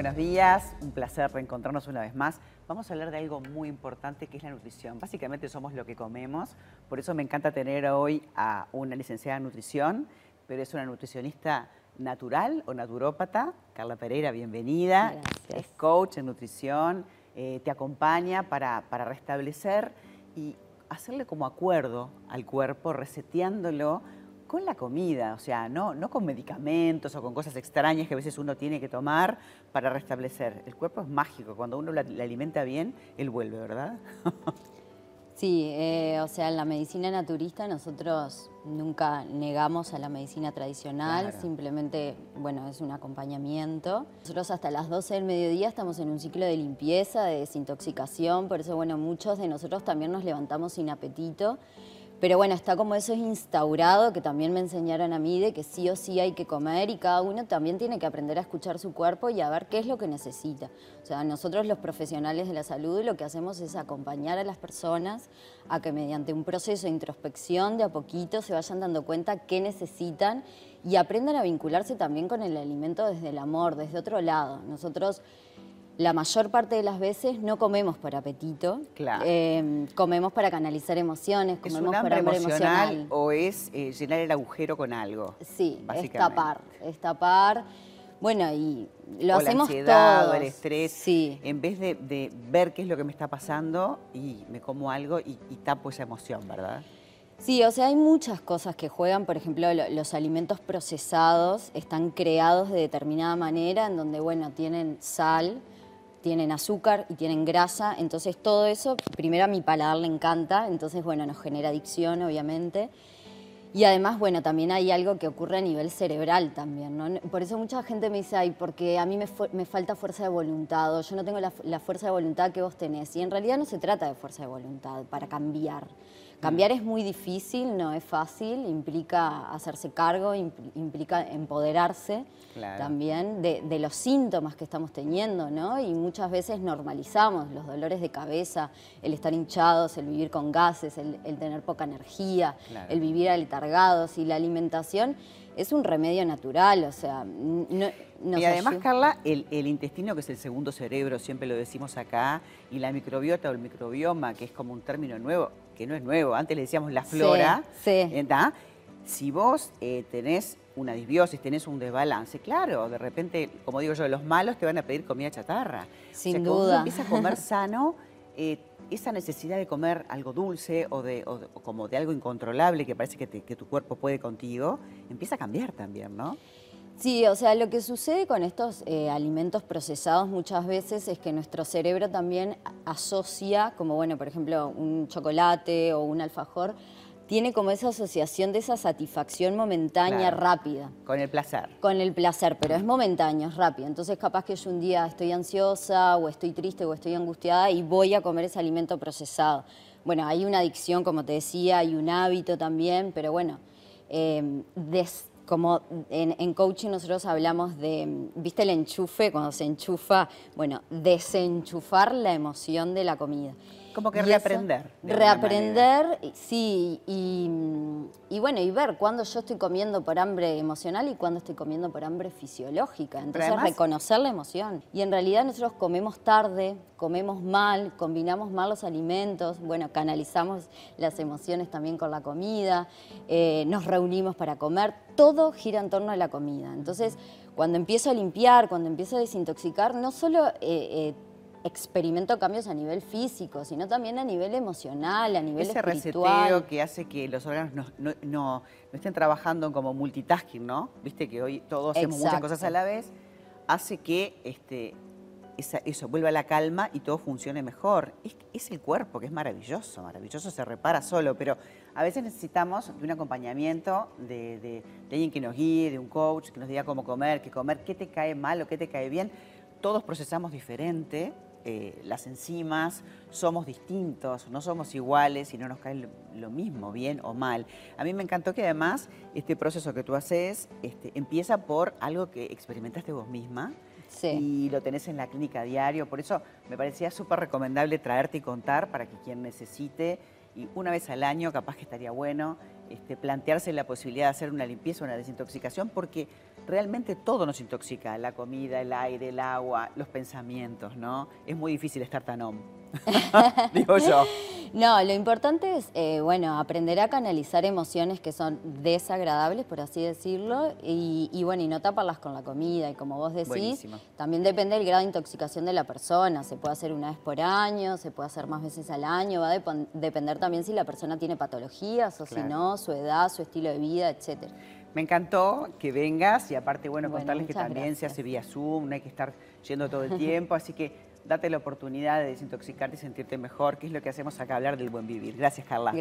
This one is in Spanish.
Buenos días, un placer reencontrarnos una vez más. Vamos a hablar de algo muy importante que es la nutrición. Básicamente somos lo que comemos, por eso me encanta tener hoy a una licenciada en nutrición, pero es una nutricionista natural o naturópata. Carla Pereira, bienvenida. Gracias. Es coach en nutrición, eh, te acompaña para, para restablecer y hacerle como acuerdo al cuerpo, reseteándolo con la comida, o sea, no, no con medicamentos o con cosas extrañas que a veces uno tiene que tomar para restablecer. El cuerpo es mágico, cuando uno la- le alimenta bien, él vuelve, ¿verdad? Sí, eh, o sea, en la medicina naturista nosotros nunca negamos a la medicina tradicional, Claro. simplemente, bueno, es un acompañamiento. Nosotros hasta las 12 del mediodía estamos en un ciclo de limpieza, de desintoxicación, por eso, bueno, muchos de nosotros también nos levantamos sin apetito. Pero bueno, está como eso es instaurado, que también me enseñaron a mí, de que sí o sí hay que comer y cada uno también tiene que aprender a escuchar su cuerpo y a ver qué es lo que necesita. O sea, nosotros los profesionales de la salud lo que hacemos es acompañar a las personas a que mediante un proceso de introspección de a poquito se vayan dando cuenta qué necesitan y aprendan a vincularse también con el alimento desde el amor, desde otro lado. Nosotros la mayor parte de las veces no comemos por apetito, Claro. eh, comemos para canalizar emociones, ¿Es comemos un por hambre hambre emocional, emocional. o es eh, llenar el agujero con algo? Sí, es tapar, es tapar. Bueno, y lo o hacemos la ansiedad todos. o el estrés. Sí, En vez de, de ver qué es lo que me está pasando y me como algo y, y tapo esa emoción, ¿verdad? Sí, o sea, hay muchas cosas que juegan. Por ejemplo, lo- los alimentos procesados están creados de determinada manera, en donde, bueno, tienen sal, tienen azúcar y tienen grasa. Entonces, todo eso, primero a mi paladar le encanta, entonces, bueno, nos genera adicción, obviamente. Y además, bueno, también hay algo que ocurre a nivel cerebral también, ¿no? Por eso mucha gente me dice, ay, porque a mí me, falta fuerza de voluntad, o yo no tengo la, la fuerza de voluntad que vos tenés. Y en realidad no se trata de fuerza de voluntad para cambiar. Cambiar es muy difícil, no es fácil, implica hacerse cargo, impl- implica empoderarse Claro. también de, de los síntomas que estamos teniendo, ¿no? Y muchas veces normalizamos los dolores de cabeza, el estar hinchados, el vivir con gases, el, el tener poca energía, Claro. el vivir aletargados y la alimentación es un remedio natural, o sea, no, y además, Carla, el, el intestino, que es el segundo cerebro, siempre lo decimos acá, y la microbiota o el microbioma, que es como un término nuevo, que no es nuevo, antes le decíamos la Sí, flora, sí. ¿entá? Si vos eh, tenés una disbiosis, tenés un desbalance, claro, de repente, como digo yo, los malos te van a pedir comida chatarra. Sin cuando uno duda. empieza a comer sano, eh, esa necesidad de comer algo dulce o, de, o de- o como de algo incontrolable que parece que, te- que tu cuerpo puede contigo, empieza a cambiar también, ¿no? Sí, o sea, lo que sucede con estos eh, alimentos procesados muchas veces es que nuestro cerebro también asocia, como bueno, por ejemplo, un chocolate o un alfajor, tiene como esa asociación de esa satisfacción momentánea Claro. rápida Con el placer. con el placer, pero es momentáneo, es rápido. Entonces capaz que yo un día estoy ansiosa o estoy triste o estoy angustiada y voy a comer ese alimento procesado. Bueno, hay una adicción, como te decía, hay un hábito también, pero bueno, eh, des- como en, en coaching nosotros hablamos de, ¿viste el enchufe? Cuando se enchufa, bueno, desenchufar la emoción de la comida. Como que Y reaprender, Reaprender, sí, y, y bueno, y ver cuándo yo estoy comiendo por hambre emocional y cuándo estoy comiendo por hambre fisiológica. Entonces, además- reconocer la emoción. Y en realidad nosotros comemos tarde, comemos mal, combinamos mal los alimentos, bueno, canalizamos las emociones también con la comida, eh, nos reunimos para comer, todo gira en torno a la comida. Entonces, cuando empiezo a limpiar, cuando empiezo a desintoxicar, no solo... eh, eh, experimento cambios a nivel físico, sino también a nivel emocional, a nivel Ese espiritual. reseteo que hace que los órganos no, no- no- no estén trabajando como multitasking, ¿no? Viste que hoy todos hacemos muchas cosas a la vez, hace que este, esa- eso vuelva a la calma y todo funcione mejor. Es, es el cuerpo, que es maravilloso, maravilloso, se repara solo, pero a veces necesitamos de un acompañamiento, de, de- de alguien que nos guíe, de un coach, que nos diga cómo comer, qué comer, qué te cae mal o qué te cae bien. Todos procesamos diferente. Eh, las enzimas, somos distintos, no somos iguales y no nos cae lo, mismo, bien o mal. A mí me encantó que además este proceso que tú haces este, empieza por algo que experimentaste vos misma Sí. y lo tenés en la clínica diario, por eso me parecía súper recomendable traerte y contar para que quien necesite, y una vez al año capaz que estaría bueno este, plantearse la posibilidad de hacer una limpieza, una desintoxicación, porque realmente todo nos intoxica, la comida, el aire, el agua, los pensamientos, ¿no? Es muy difícil estar tan digo yo. No, lo importante es, eh, bueno, aprender a canalizar emociones que son desagradables, por así decirlo, y, bueno, y no taparlas con la comida, y como vos decís, Buenísimo. también depende del grado de intoxicación de la persona, se puede hacer una vez por año, se puede hacer más veces al año, va a depender también si la persona tiene patologías o si no, su edad, su estilo de vida, etcétera. Me encantó que vengas y aparte, bueno, Bueno, contarles que también se hace vía Zoom, no hay que estar yendo todo el tiempo, así que date la oportunidad de desintoxicarte y sentirte mejor, que es lo que hacemos acá, hablar del buen vivir. Gracias, Carla.